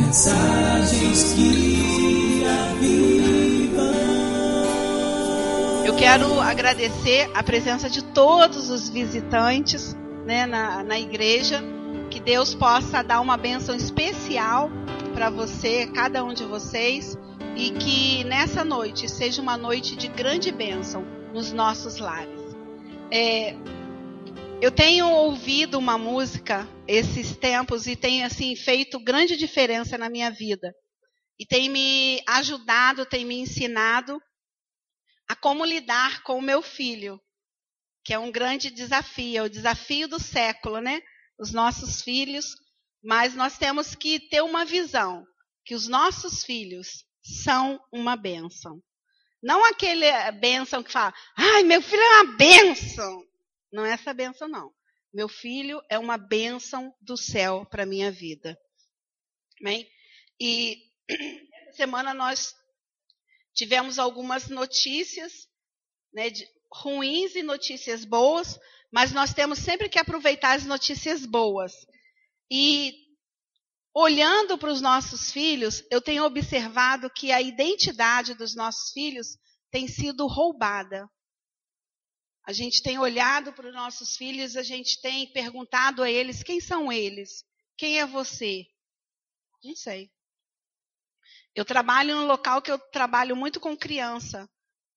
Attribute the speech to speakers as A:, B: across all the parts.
A: Mensagens que avivam.
B: Eu quero agradecer a presença de todos os visitantes né, na, na igreja. Que Deus possa dar uma bênção especial para você, cada um de vocês, e que nessa noite seja uma noite de grande bênção nos nossos lares. É, eu tenho ouvido uma música esses tempos e tem assim feito grande diferença na minha vida. E tem me ajudado, tem me ensinado a como lidar com o meu filho, que é um grande desafio, é o desafio do século, né? Os nossos filhos, mas nós temos que ter uma visão que os nossos filhos são uma bênção. Não aquele bênção que fala, ai, meu filho é uma bênção. Não é essa benção, não. Meu filho é uma bênção do céu para minha vida. Amém? E essa semana nós tivemos algumas notícias né, de, ruins e notícias boas, mas nós temos sempre que aproveitar as notícias boas. E olhando para os nossos filhos, eu tenho observado que a identidade dos nossos filhos tem sido roubada. A gente tem olhado para os nossos filhos, a gente tem perguntado a eles quem são eles? Quem é você? Não sei. Eu trabalho num local que eu trabalho muito com criança.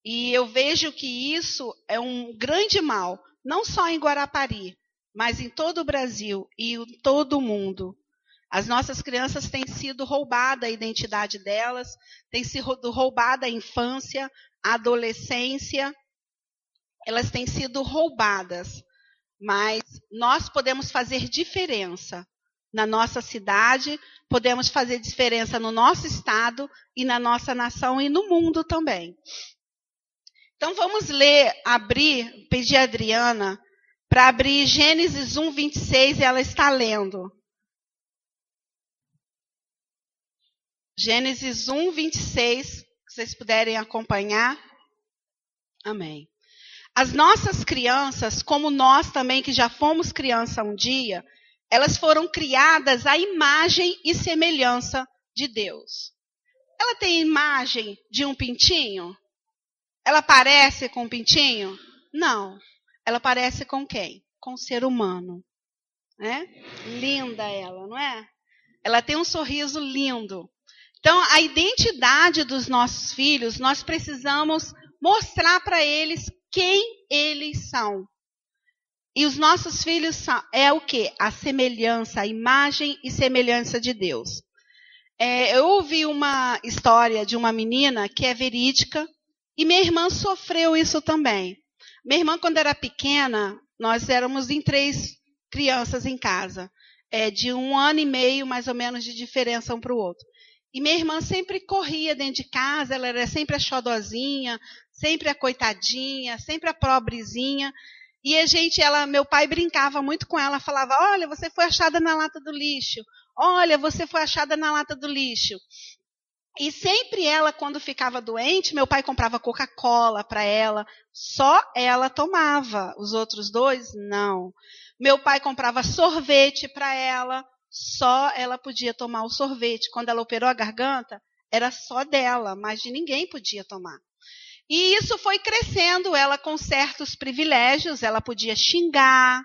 B: E eu vejo que isso é um grande mal, não só em Guarapari, mas em todo o Brasil e em todo o mundo. As nossas crianças têm sido roubada a identidade delas, tem sido roubada a infância, a adolescência, elas têm sido roubadas, mas nós podemos fazer diferença na nossa cidade, podemos fazer diferença no nosso estado e na nossa nação e no mundo também. Então vamos ler, abrir, pedir a Adriana para abrir Gênesis 1, 26 e ela está lendo. Gênesis 1, 26, se vocês puderem acompanhar. Amém. As nossas crianças, como nós também que já fomos criança um dia, elas foram criadas à imagem e semelhança de Deus. Ela tem imagem de um pintinho? Ela parece com um pintinho? Não. Ela parece com quem? Com o ser humano. Né? Linda ela, não é? Ela tem um sorriso lindo. Então, a identidade dos nossos filhos, nós precisamos mostrar para eles quem eles são. E os nossos filhos são, é o que? A semelhança, a imagem e semelhança de Deus. É, eu ouvi uma história de uma menina que é verídica e minha irmã sofreu isso também. Minha irmã, quando era pequena, nós éramos em três crianças em casa, é, de um ano e meio mais ou menos de diferença um para o outro. E minha irmã sempre corria dentro de casa, ela era sempre a xodozinha, sempre a coitadinha, sempre a pobrezinha. E a gente, ela, meu pai brincava muito com ela, falava: "Olha, você foi achada na lata do lixo. Olha, você foi achada na lata do lixo". E sempre ela, quando ficava doente, meu pai comprava Coca-Cola para ela, só ela tomava. Os outros dois, não. Meu pai comprava sorvete para ela, só ela podia tomar o sorvete. Quando ela operou a garganta, era só dela, mas de ninguém podia tomar. E isso foi crescendo, ela com certos privilégios, ela podia xingar,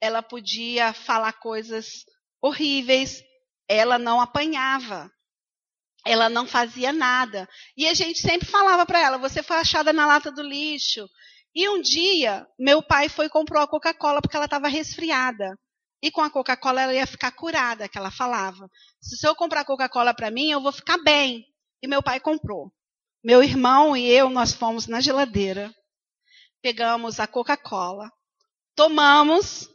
B: ela podia falar coisas horríveis, ela não apanhava, ela não fazia nada. E a gente sempre falava para ela: você foi achada na lata do lixo. E um dia, meu pai foi e comprou a Coca-Cola porque ela estava resfriada. E com a Coca-Cola ela ia ficar curada, que ela falava. Se eu comprar Coca-Cola para mim, eu vou ficar bem. E meu pai comprou. Meu irmão e eu, nós fomos na geladeira, pegamos a Coca-Cola, tomamos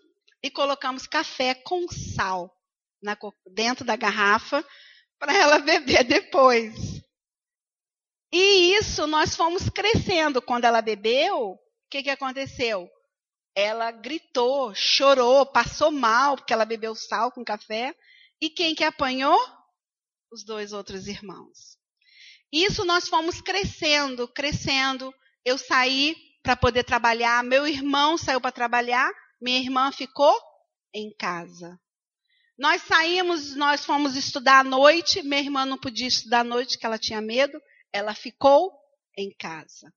B: e colocamos café com sal na, dentro da garrafa para ela beber depois. E isso nós fomos crescendo. Quando ela bebeu, o que, que aconteceu? Ela gritou, chorou, passou mal porque ela bebeu sal com café. E quem que apanhou? Os dois outros irmãos. Isso nós fomos crescendo, crescendo. Eu saí para poder trabalhar, meu irmão saiu para trabalhar, minha irmã ficou em casa. Nós saímos, nós fomos estudar à noite. Minha irmã não podia estudar à noite, que ela tinha medo. Ela ficou em casa.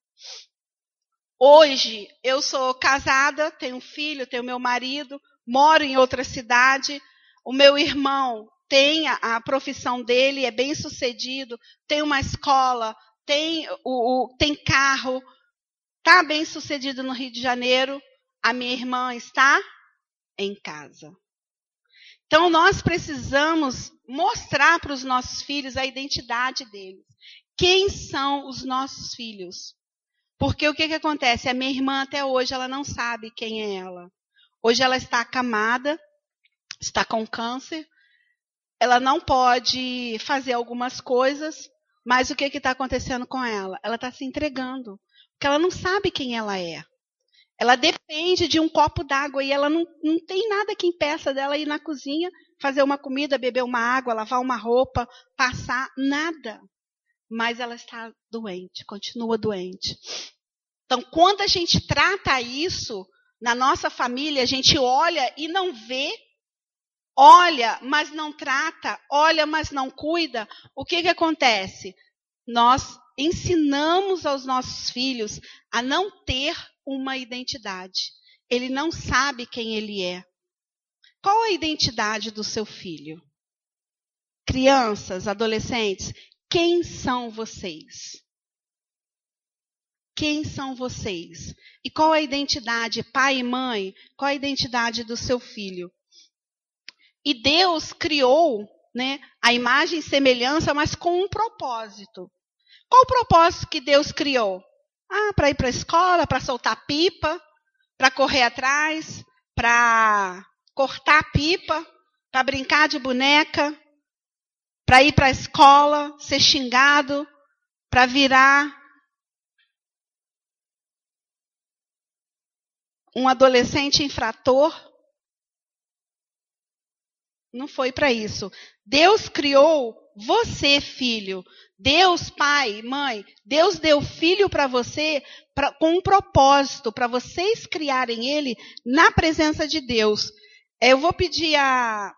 B: Hoje, eu sou casada, tenho um filho, tenho meu marido, moro em outra cidade. O meu irmão tem a, profissão dele, é bem sucedido, tem uma escola, tem, o, o, tem carro, está bem sucedido no Rio de Janeiro. A minha irmã está em casa. Então, nós precisamos mostrar para os nossos filhos a identidade deles. Quem são os nossos filhos? Porque o que, que acontece? A minha irmã, até hoje, ela não sabe quem é ela. Hoje ela está acamada, está com câncer, ela não pode fazer algumas coisas, mas o que está acontecendo com ela? Ela está se entregando, porque ela não sabe quem ela é. Ela depende de um copo d'água e ela não, não tem nada que impeça dela ir na cozinha, fazer uma comida, beber uma água, lavar uma roupa, passar, nada. Mas ela está doente, continua doente. Então, quando a gente trata isso na nossa família, a gente olha e não vê, olha, mas não trata, olha, mas não cuida, o que, que acontece? Nós ensinamos aos nossos filhos a não ter uma identidade. Ele não sabe quem ele é. Qual a identidade do seu filho? Crianças, adolescentes, quem são vocês? Quem são vocês? E qual a identidade, pai e mãe? Qual a identidade do seu filho? E Deus criou né, a imagem e semelhança, mas com um propósito. Qual o propósito que Deus criou? Ah, para ir para a escola, para soltar pipa, para correr atrás, para cortar pipa, para brincar de boneca, para ir para a escola, ser xingado, para virar um adolescente infrator. Não foi para isso. Deus criou você, filho. Deus, pai, mãe, Deus deu filho para você pra, com um propósito, para vocês criarem ele na presença de Deus. Eu vou pedir a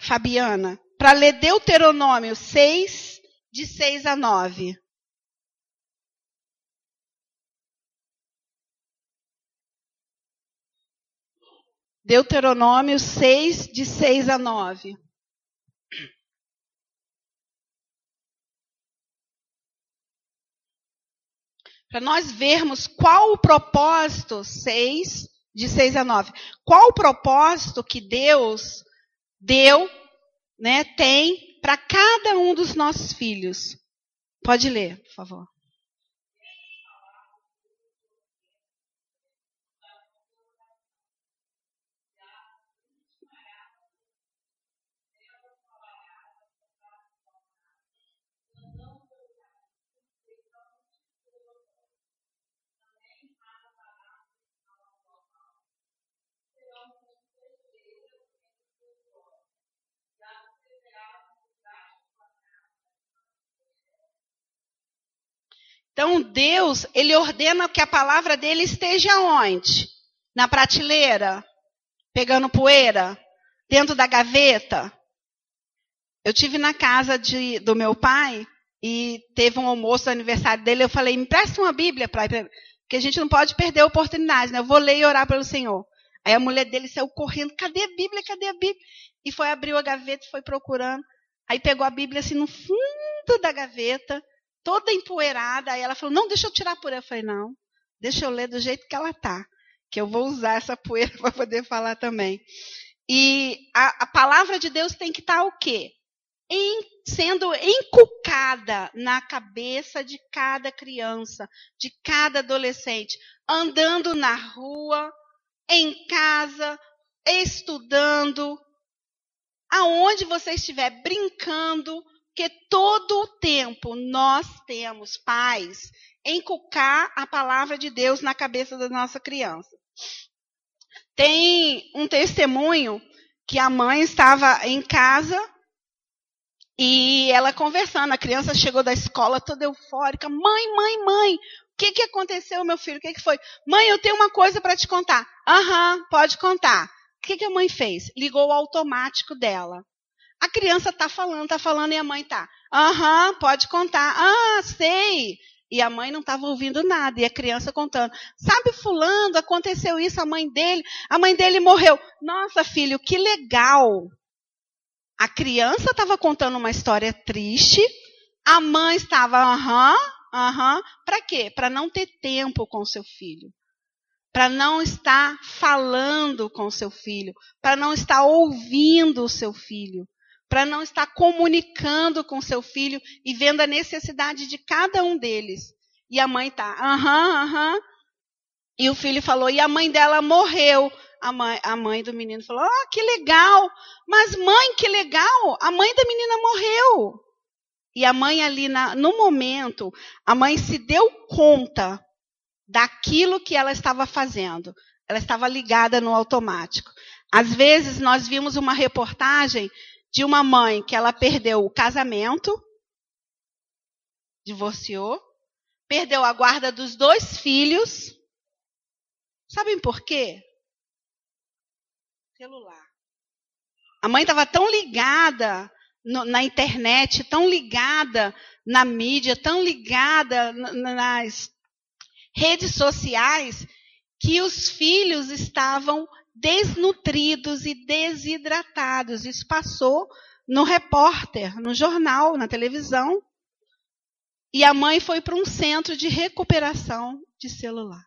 B: Fabiana para ler Deuteronômio 6, de 6 a 9. Deuteronômio 6, de 6 a 9. Para nós vermos qual o propósito, 6, de 6 a 9. Qual o propósito que Deus deu, né, tem para cada um dos nossos filhos. Pode ler, por favor. Então Deus, ele ordena que a palavra dele esteja onde? Na prateleira, pegando poeira, dentro da gaveta. Eu tive na casa de, do meu pai e teve um almoço do aniversário dele. Eu falei, me presta uma Bíblia para porque a gente não pode perder a oportunidade, né? Eu vou ler e orar pelo Senhor. Aí a mulher dele saiu correndo, cadê a Bíblia? Cadê a Bíblia? E foi abriu a gaveta e foi procurando. Aí pegou a Bíblia assim no fundo da gaveta toda empoeirada. Aí ela falou: Não, deixa eu tirar a poeira. Eu falei: Não, deixa eu ler do jeito que ela tá, que eu vou usar essa poeira para poder falar também. E a, a, palavra de Deus tem que estar tá o quê? Em, sendo encucada na cabeça de cada criança, de cada adolescente, andando na rua, em casa, estudando, aonde você estiver brincando, porque todo o tempo nós temos, pais, encucar a palavra de Deus na cabeça da nossa criança. Tem um testemunho que a mãe estava em casa e ela conversando. A criança chegou da escola toda eufórica. Mãe, mãe, mãe, o que, que aconteceu, meu filho? O que, que foi? Mãe, eu tenho uma coisa para te contar. Aham, pode contar. O que, que a mãe fez? Ligou o automático dela. A criança tá falando, tá falando, e a mãe tá. Aham, pode contar. Ah, sei. E a mãe não estava ouvindo nada, e a criança contando. Sabe, fulano, aconteceu isso, a mãe dele, a mãe dele morreu. Nossa, filho, que legal. A criança estava contando uma história triste, a mãe estava, aham, aham. Para quê? Para não ter tempo com seu filho. Para não estar falando com seu filho. Para não estar ouvindo o seu filho para não estar comunicando com seu filho e vendo a necessidade de cada um deles. E a mãe tá, aham, aham. E o filho falou, e a mãe dela morreu. A mãe, a mãe do menino falou, oh, que legal. Mas mãe, que legal. A mãe da menina morreu. E a mãe ali, na, no momento, a mãe se deu conta daquilo que ela estava fazendo. Ela estava ligada no automático. Às vezes, nós vimos uma reportagem de uma mãe que ela perdeu o casamento, divorciou, perdeu a guarda dos dois filhos. Sabem por quê? Celular. A mãe estava tão ligada no, na internet, tão ligada na mídia, tão ligada nas redes sociais, que os filhos estavam desnutridos e desidratados. Isso passou no repórter, no jornal, na televisão. E a mãe foi para um centro de recuperação de celular.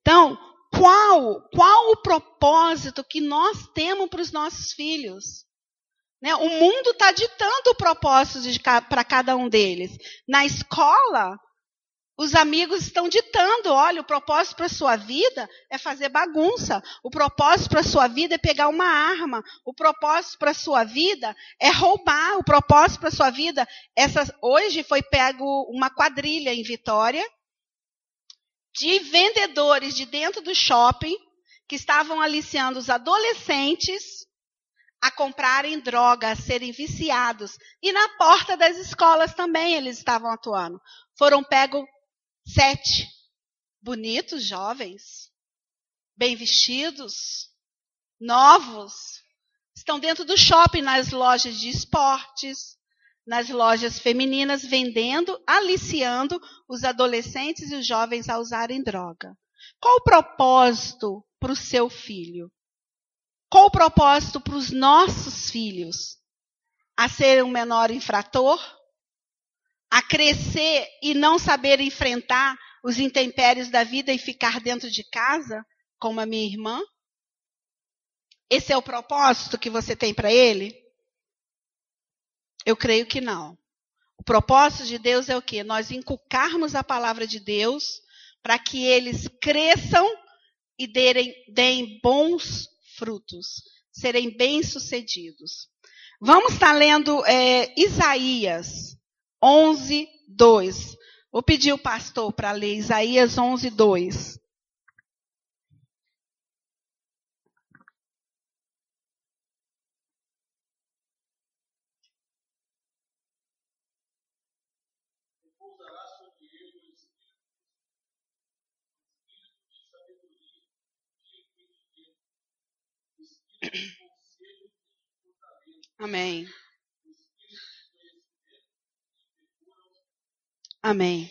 B: Então, qual, qual o propósito que nós temos para os nossos filhos? Né? O mundo está ditando o propósito para cada um deles. Na escola, os amigos estão ditando, olha, o propósito para a sua vida é fazer bagunça. O propósito para a sua vida é pegar uma arma. O propósito para a sua vida é roubar. O propósito para a sua vida, hoje foi pego uma quadrilha em Vitória de vendedores de dentro do shopping que estavam aliciando os adolescentes a comprarem droga, a serem viciados. E na porta das escolas também eles estavam atuando. Foram pegos Sete. Bonitos, jovens, bem vestidos, novos, estão dentro do shopping, nas lojas de esportes, nas lojas femininas, vendendo, aliciando os adolescentes e os jovens a usarem droga. Qual o propósito para o seu filho? Qual o propósito para os nossos filhos? A ser um menor infrator? A crescer e não saber enfrentar os intempéries da vida e ficar dentro de casa, como a minha irmã? Esse é o propósito que você tem para ele? Eu creio que não. O propósito de Deus é o quê? Nós inculcarmos a palavra de Deus para que eles cresçam e derem, deem bons frutos, serem bem-sucedidos. Vamos estar lendo é, Isaías 11, 2. Vou pedir o pastor para ler Isaías 11, 2. Amém. Amém.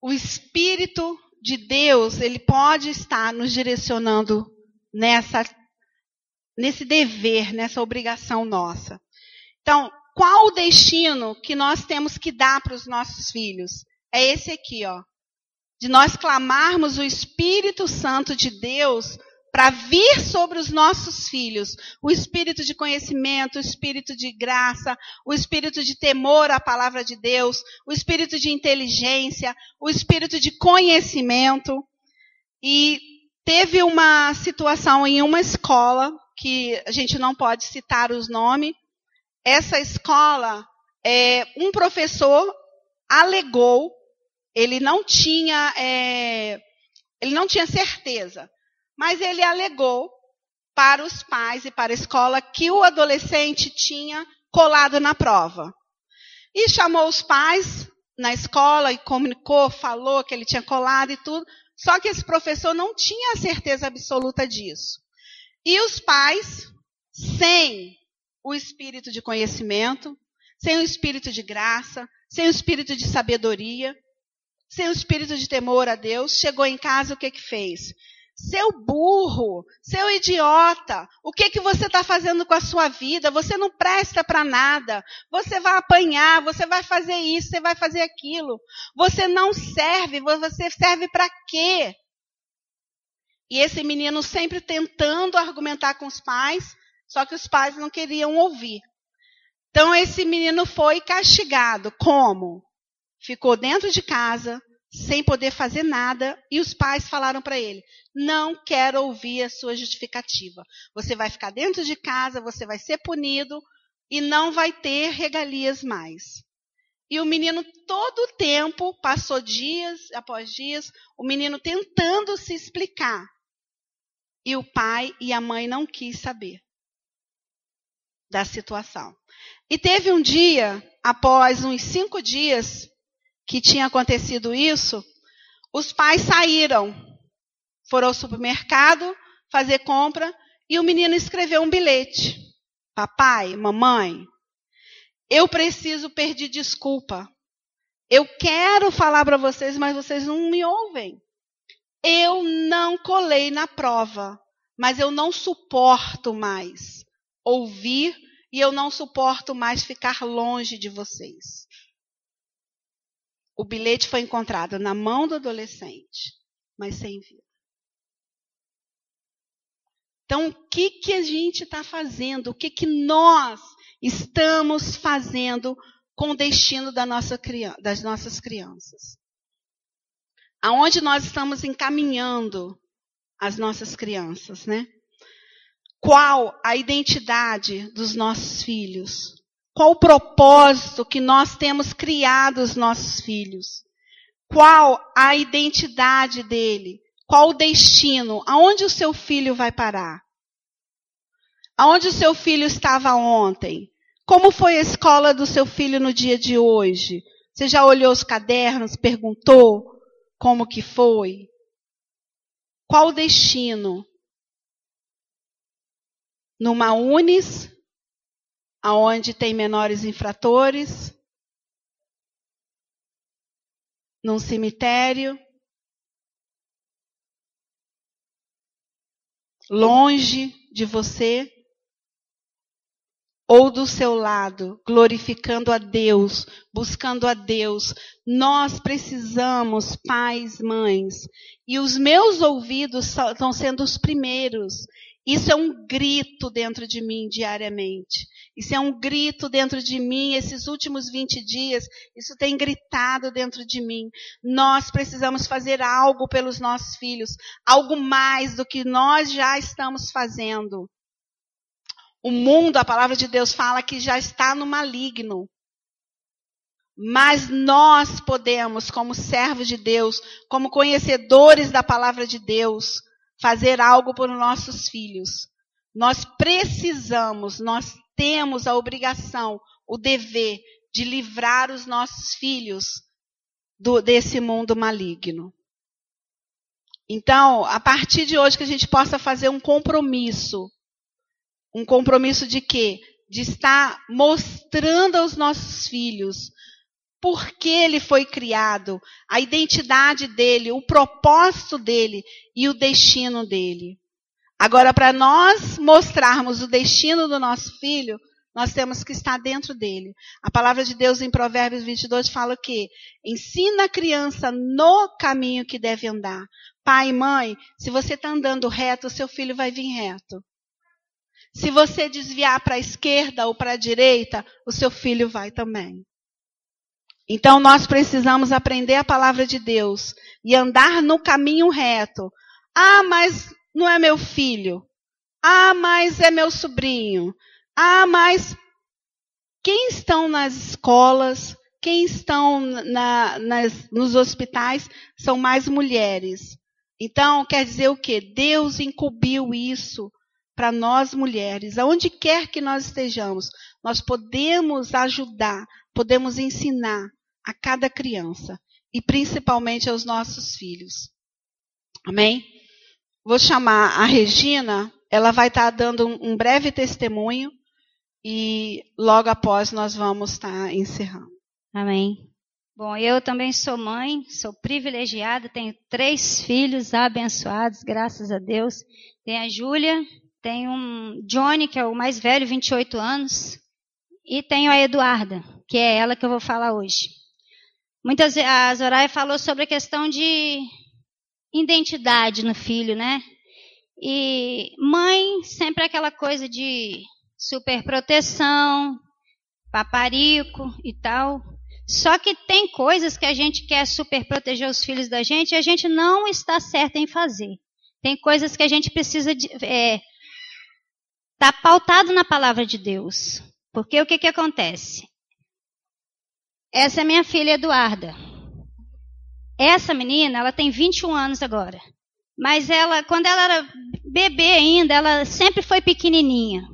B: O Espírito de Deus, ele pode estar nos direcionando nessa, nesse dever, nessa obrigação nossa. Então, qual o destino que nós temos que dar para os nossos filhos? É esse aqui, ó. De nós clamarmos o Espírito Santo de Deus para vir sobre os nossos filhos o espírito de conhecimento, o espírito de graça, o espírito de temor à palavra de Deus, o espírito de inteligência, o espírito de conhecimento. E teve uma situação em uma escola, que a gente não pode citar os nomes. Essa escola, é, um professor alegou, ele não tinha, é, ele não tinha certeza mas ele alegou para os pais e para a escola que o adolescente tinha colado na prova. E chamou os pais na escola e comunicou, falou que ele tinha colado e tudo. Só que esse professor não tinha a certeza absoluta disso. E os pais, sem o espírito de conhecimento, sem o espírito de graça, sem o espírito de sabedoria, sem o espírito de temor a Deus, chegou em casa, o que que fez? Seu burro, seu idiota, o que que você está fazendo com a sua vida? Você não presta para nada. Você vai apanhar, você vai fazer isso, você vai fazer aquilo. Você não serve, você serve para quê? E esse menino sempre tentando argumentar com os pais, só que os pais não queriam ouvir. Então esse menino foi castigado. Como? Ficou dentro de casa, sem poder fazer nada, e os pais falaram para ele: Não quero ouvir a sua justificativa. Você vai ficar dentro de casa, você vai ser punido e não vai ter regalias mais. E o menino, todo o tempo, passou dias após dias, o menino tentando se explicar. E o pai e a mãe não quis saber da situação. E teve um dia, após uns cinco dias, que tinha acontecido isso, os pais saíram, foram ao supermercado fazer compra e o menino escreveu um bilhete. Papai, mamãe, eu preciso pedir desculpa. Eu quero falar para vocês, mas vocês não me ouvem. Eu não colei na prova, mas eu não suporto mais ouvir e eu não suporto mais ficar longe de vocês. O bilhete foi encontrado na mão do adolescente, mas sem vida. Então, o que, que a gente está fazendo? O que, que nós estamos fazendo com o destino da nossa, das nossas crianças? Aonde nós estamos encaminhando as nossas crianças, né? Qual a identidade dos nossos filhos? Qual o propósito que nós temos criado os nossos filhos? Qual a identidade dele? Qual o destino? Aonde o seu filho vai parar? Aonde o seu filho estava ontem? Como foi a escola do seu filho no dia de hoje? Você já olhou os cadernos, perguntou como que foi? Qual o destino? Numa Unis aonde tem menores infratores, num cemitério, longe de você, ou do seu lado, glorificando a Deus, buscando a Deus. Nós precisamos, pais, mães, e os meus ouvidos estão sendo os primeiros. Isso é um grito dentro de mim diariamente. Isso é um grito dentro de mim. Esses últimos 20 dias, isso tem gritado dentro de mim. Nós precisamos fazer algo pelos nossos filhos, algo mais do que nós já estamos fazendo. O mundo, a palavra de Deus fala que já está no maligno. Mas nós podemos, como servos de Deus, como conhecedores da palavra de Deus, fazer algo por nossos filhos. Nós precisamos, nós temos a obrigação, o dever de livrar os nossos filhos do, desse mundo maligno. Então, a partir de hoje que a gente possa fazer um compromisso. Um compromisso de quê? De estar mostrando aos nossos filhos por que ele foi criado, a identidade dele, o propósito dele e o destino dele. Agora, para nós mostrarmos o destino do nosso filho, nós temos que estar dentro dele. A palavra de Deus em Provérbios 22 fala que ensina a criança no caminho que deve andar. Pai e mãe, se você está andando reto, o seu filho vai vir reto. Se você desviar para a esquerda ou para a direita, o seu filho vai também. Então nós precisamos aprender a palavra de Deus e andar no caminho reto. Ah, mas não é meu filho. Ah, mas é meu sobrinho. Ah, mas quem estão nas escolas, quem estão na, nas, nos hospitais são mais mulheres. Então, quer dizer o quê? Deus incumbiu isso para nós mulheres. Aonde quer que nós estejamos, nós podemos ajudar, podemos ensinar a cada criança e principalmente aos nossos filhos. Amém? Vou chamar a Regina, ela vai estar dando um, breve testemunho e logo após nós vamos estar encerrando.
C: Amém. Bom, eu também sou mãe, sou privilegiada, tenho três filhos abençoados, graças a Deus. Tem a Júlia, tem um Johnny, que é o mais velho, 28 anos, e tenho a Eduarda, que é ela que eu vou falar hoje. Muitas a Zoraia falou sobre a questão de identidade no filho, né? E mãe sempre é aquela coisa de superproteção, paparico e tal. Só que tem coisas que a gente quer super proteger os filhos da gente e a gente não está certo em fazer. Tem coisas que a gente precisa de, é, tá pautado na palavra de Deus. Porque o que que acontece? Essa é minha filha Eduarda. Essa menina, ela tem 21 anos agora. Mas ela, quando ela era bebê ainda, ela sempre foi pequenininha.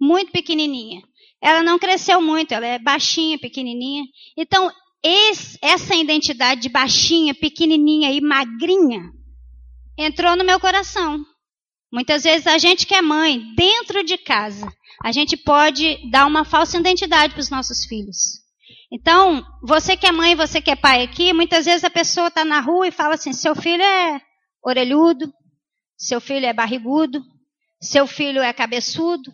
C: Muito pequenininha. Ela não cresceu muito, ela é baixinha, pequenininha. Então, esse, essa identidade de baixinha, pequenininha e magrinha entrou no meu coração. Muitas vezes a gente que é mãe, dentro de casa, a gente pode dar uma falsa identidade para os nossos filhos. Então, você que é mãe, você que é pai aqui, muitas vezes a pessoa está na rua e fala assim: seu filho é orelhudo, seu filho é barrigudo, seu filho é cabeçudo,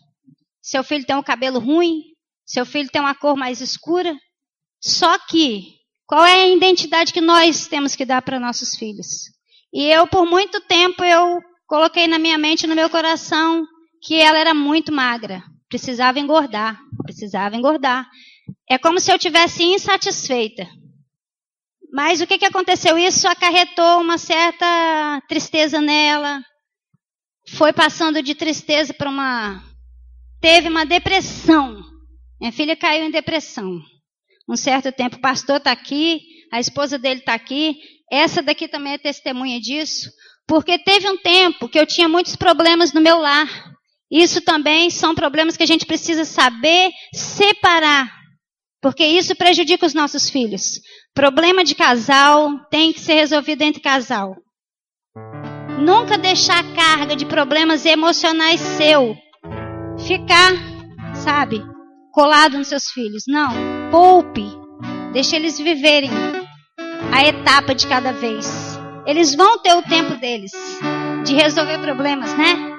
C: seu filho tem um cabelo ruim, seu filho tem uma cor mais escura. Só que, qual é a identidade que nós temos que dar para nossos filhos? E eu, por muito tempo, eu coloquei na minha mente, no meu coração, que ela era muito magra. Precisava engordar, precisava engordar. É como se eu tivesse insatisfeita. Mas o que, que aconteceu? Isso acarretou uma certa tristeza nela. Foi passando de tristeza para uma. Teve uma depressão. Minha filha caiu em depressão. Um certo tempo, o pastor está aqui, a esposa dele está aqui. Essa daqui também é testemunha disso. Porque teve um tempo que eu tinha muitos problemas no meu lar. Isso também são problemas que a gente precisa saber separar. Porque isso prejudica os nossos filhos. Problema de casal tem que ser resolvido entre casal. Nunca deixar a carga de problemas emocionais seu ficar, sabe, colado nos seus filhos. Não. Poupe. Deixe eles viverem a etapa de cada vez. Eles vão ter o tempo deles de resolver problemas, né?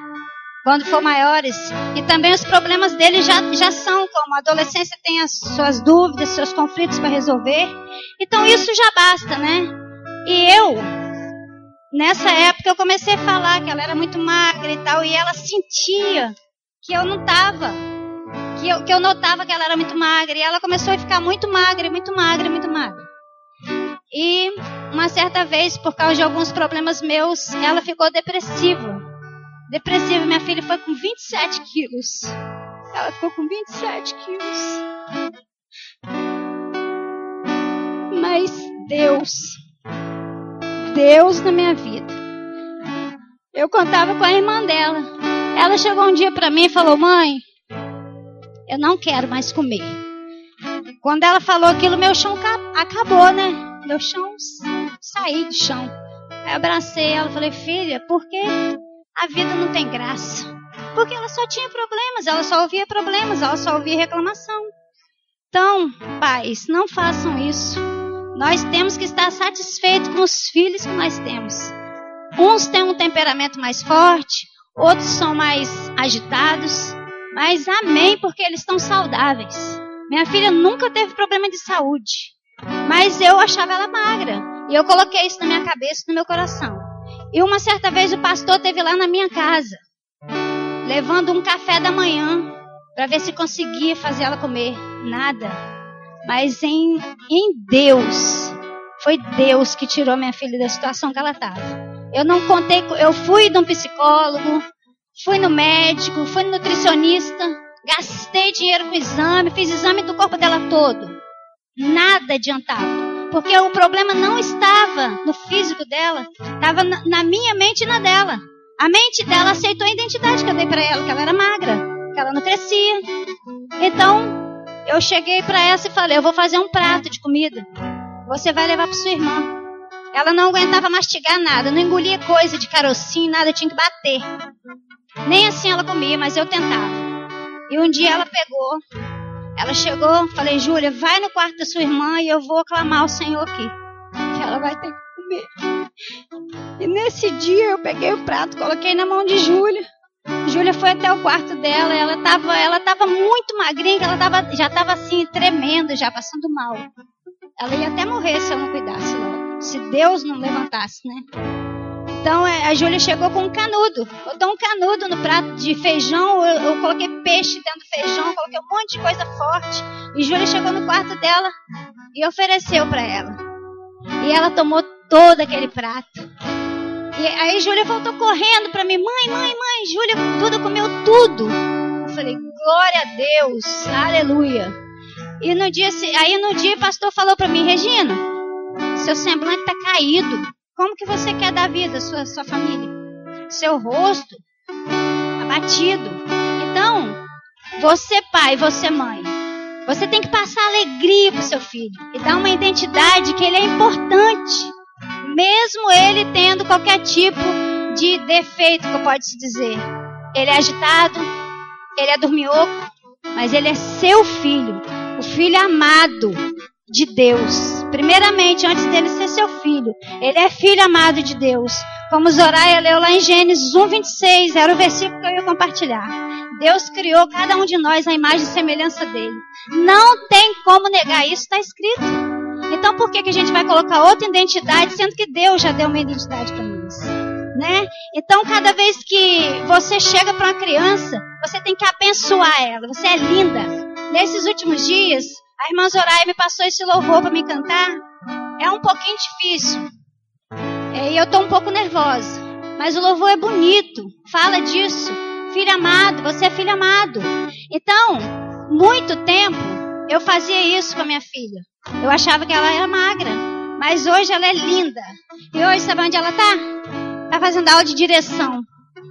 C: Quando for maiores. E também os problemas deles já, já são, como a adolescência tem as suas dúvidas, seus conflitos para resolver. Então isso já basta, né? E eu, nessa época, eu comecei a falar que ela era muito magra e tal, e ela sentia que eu não estava. Que eu, que eu notava que ela era muito magra. E ela começou a ficar muito magra, muito magra, muito magra. E uma certa vez, por causa de alguns problemas meus, ela ficou depressiva. Depressiva, minha filha foi com 27 quilos. Ela ficou com 27 quilos. Mas Deus, Deus na minha vida. Eu contava com a irmã dela. Ela chegou um dia para mim e falou: Mãe, eu não quero mais comer. Quando ela falou aquilo, meu chão acabou, né? meu chão, saí do chão. Aí eu abracei ela e falei, filha, por que a vida não tem graça? Porque ela só tinha problemas, ela só ouvia problemas, ela só ouvia reclamação. Então, pais, não façam isso. Nós temos que estar satisfeitos com os filhos que nós temos. Uns têm um temperamento mais forte, outros são mais agitados, mas amém, porque eles estão saudáveis. Minha filha nunca teve problema de saúde. Mas eu achava ela magra. E eu coloquei isso na minha cabeça e no meu coração. E uma certa vez o pastor teve lá na minha casa, levando um café da manhã para ver se conseguia fazer ela comer. Nada. Mas em, em Deus, foi Deus que tirou minha filha da situação que ela estava. Eu não contei, eu fui de um psicólogo, fui no médico, fui no nutricionista, gastei dinheiro com exame, fiz exame do corpo dela todo nada adiantava. Porque o problema não estava no físico dela, estava na minha mente e na dela. A mente dela aceitou a identidade que eu dei para ela, que ela era magra, que ela não crescia. Então, eu cheguei para ela e falei: Eu vou fazer um prato de comida. Você vai levar para sua irmã. Ela não aguentava mastigar nada, não engolia coisa de carocinho, nada, tinha que bater. Nem assim ela comia, mas eu tentava. E um dia ela pegou, ela chegou, falei, Júlia, vai no quarto da sua irmã e eu vou clamar ao Senhor aqui. Que ela vai ter que comer. E nesse dia eu peguei o prato, coloquei na mão de Júlia. Júlia foi até o quarto dela, ela estava ela tava muito magrinha, ela tava, já estava assim, tremendo, já passando mal. Ela ia até morrer se eu não cuidasse logo. Se Deus não levantasse, né? Então é, a Júlia chegou com um canudo. Botou um canudo no prato de feijão. Eu, eu, coloquei peixe dentro do feijão, coloquei um monte de coisa forte. E Júlia chegou no quarto dela e ofereceu para ela. E ela tomou todo aquele prato. E aí Júlia voltou correndo para mim: Mãe, mãe, mãe, Júlia tudo comeu tudo. Eu falei: Glória a Deus, aleluia. E no dia, aí no dia o pastor falou para mim: Regina, seu semblante está caído. Como que você quer dar vida à sua, sua família? Seu rosto abatido. Então, você pai, você mãe, você tem que passar alegria para seu filho e dar uma identidade que ele é importante, mesmo ele tendo qualquer tipo de defeito que pode se dizer. Ele é agitado, ele é dormioco, mas ele é seu filho, o filho amado de Deus. Primeiramente, antes dele ser seu filho, ele é filho amado de Deus. Como Zoraia leu lá em Gênesis 1, 26, era o versículo que eu ia compartilhar. Deus criou cada um de nós a imagem e semelhança dele. Não tem como negar isso, está escrito. Então por que, que a gente vai colocar outra identidade, sendo que Deus já deu uma identidade para nós? Né? Então, cada vez que você chega para uma criança, você tem que abençoar ela. Você é linda. Nesses últimos dias, a irmã Zoraia me passou esse louvor para me cantar. É um pouquinho difícil. É, e eu estou um pouco nervosa. Mas o louvor é bonito. Fala disso. Filho amado, você é filho amado. Então, muito tempo eu fazia isso com a minha filha. Eu achava que ela era magra. Mas hoje ela é linda. E hoje, sabe onde ela está? Está fazendo aula de direção.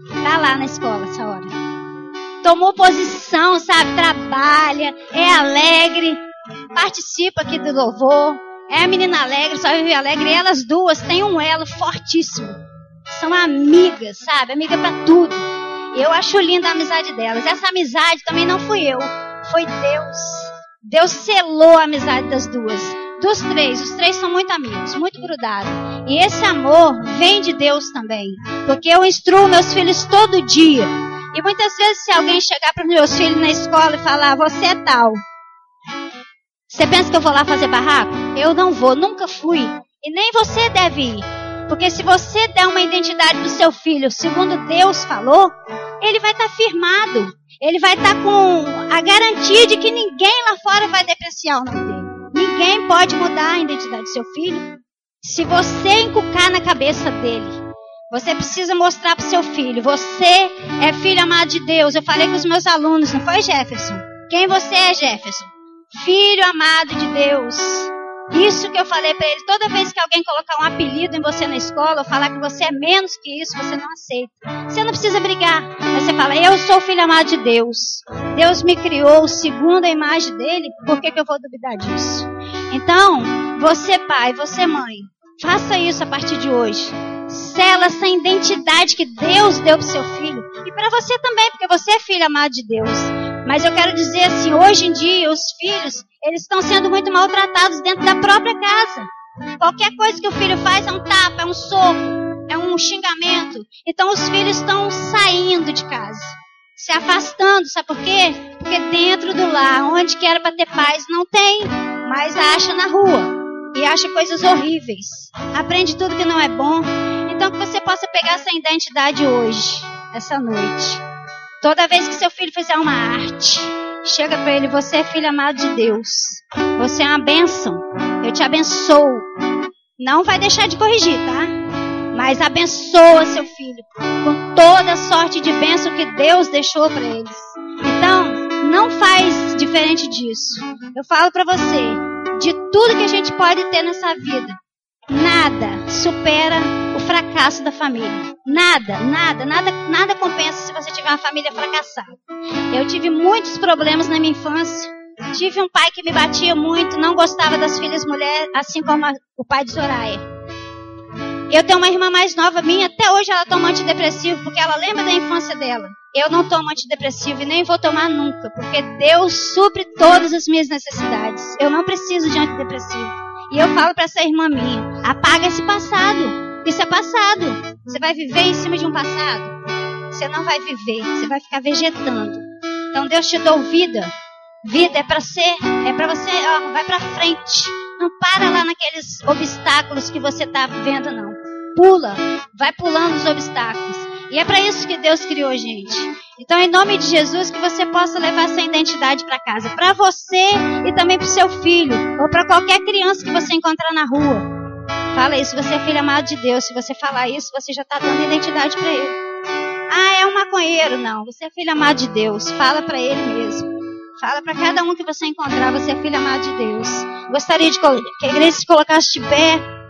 C: Está lá na escola essa hora. Tomou posição, sabe? Trabalha, é alegre participa aqui do louvor. É a menina alegre, só vive alegre. E elas duas têm um elo fortíssimo. São amigas, sabe? Amiga para tudo. Eu acho linda a amizade delas. Essa amizade também não fui eu, foi Deus. Deus selou a amizade das duas. Dos três, os três são muito amigos, muito grudados. E esse amor vem de Deus também. Porque eu instruo meus filhos todo dia. E muitas vezes, se alguém chegar para meus filhos na escola e falar, você é tal, você pensa que eu vou lá fazer barraco? Eu não vou, nunca fui. E nem você deve ir. Porque se você der uma identidade do seu filho, segundo Deus falou, ele vai estar tá firmado. Ele vai estar tá com a garantia de que ninguém lá fora vai depreciar o nome dele. Ninguém pode mudar a identidade do seu filho. Se você encucar na cabeça dele, você precisa mostrar para seu filho: você é filho amado de Deus. Eu falei com os meus alunos, não foi Jefferson? Quem você é, Jefferson? Filho amado de Deus. Isso que eu falei para ele, toda vez que alguém colocar um apelido em você na escola, ou falar que você é menos que isso, você não aceita. Você não precisa brigar. Você fala, eu sou filho amado de Deus. Deus me criou segundo a imagem dele, por que, que eu vou duvidar disso? Então, você pai, você mãe, faça isso a partir de hoje. Sela essa identidade que Deus deu para seu filho. E para você também, porque você é filho amado de Deus. Mas eu quero dizer assim, hoje em dia os filhos, eles estão sendo muito maltratados dentro da própria casa. Qualquer coisa que o filho faz é um tapa, é um soco, é um xingamento. Então os filhos estão saindo de casa, se afastando, sabe por quê? Porque dentro do lar, onde que era para ter paz, não tem, mas acha na rua e acha coisas horríveis. Aprende tudo que não é bom. Então que você possa pegar essa identidade hoje, essa noite. Toda vez que seu filho fizer uma arte, chega para ele: Você é filho amado de Deus. Você é uma bênção. Eu te abençoo. Não vai deixar de corrigir, tá? Mas abençoa seu filho com toda a sorte de bênção que Deus deixou para eles. Então, não faz diferente disso. Eu falo para você, de tudo que a gente pode ter nessa vida, nada supera fracasso da família. Nada, nada, nada, nada compensa se você tiver uma família fracassada. Eu tive muitos problemas na minha infância. Tive um pai que me batia muito, não gostava das filhas mulheres, assim como a, o pai de Soraya. Eu tenho uma irmã mais nova minha, até hoje ela toma antidepressivo, porque ela lembra da infância dela. Eu não tomo antidepressivo e nem vou tomar nunca, porque Deus supre todas as minhas necessidades. Eu não preciso de antidepressivo. E eu falo para essa irmã minha: apaga esse passado. Isso é passado. Você vai viver em cima de um passado? Você não vai viver, você vai ficar vegetando. Então Deus te deu vida. Vida é para ser, é para você, ó, vai para frente. Não para lá naqueles obstáculos que você está vendo, não. Pula, vai pulando os obstáculos. E é para isso que Deus criou gente. Então, em nome de Jesus, que você possa levar essa identidade para casa, para você e também para seu filho, ou para qualquer criança que você encontrar na rua. Fala isso, você é filho amado de Deus. Se você falar isso, você já está dando identidade para ele. Ah, é um maconheiro. Não, você é filho amado de Deus. Fala para ele mesmo. Fala para cada um que você encontrar, você é filho amado de Deus. Gostaria de que a igreja se colocasse de pé.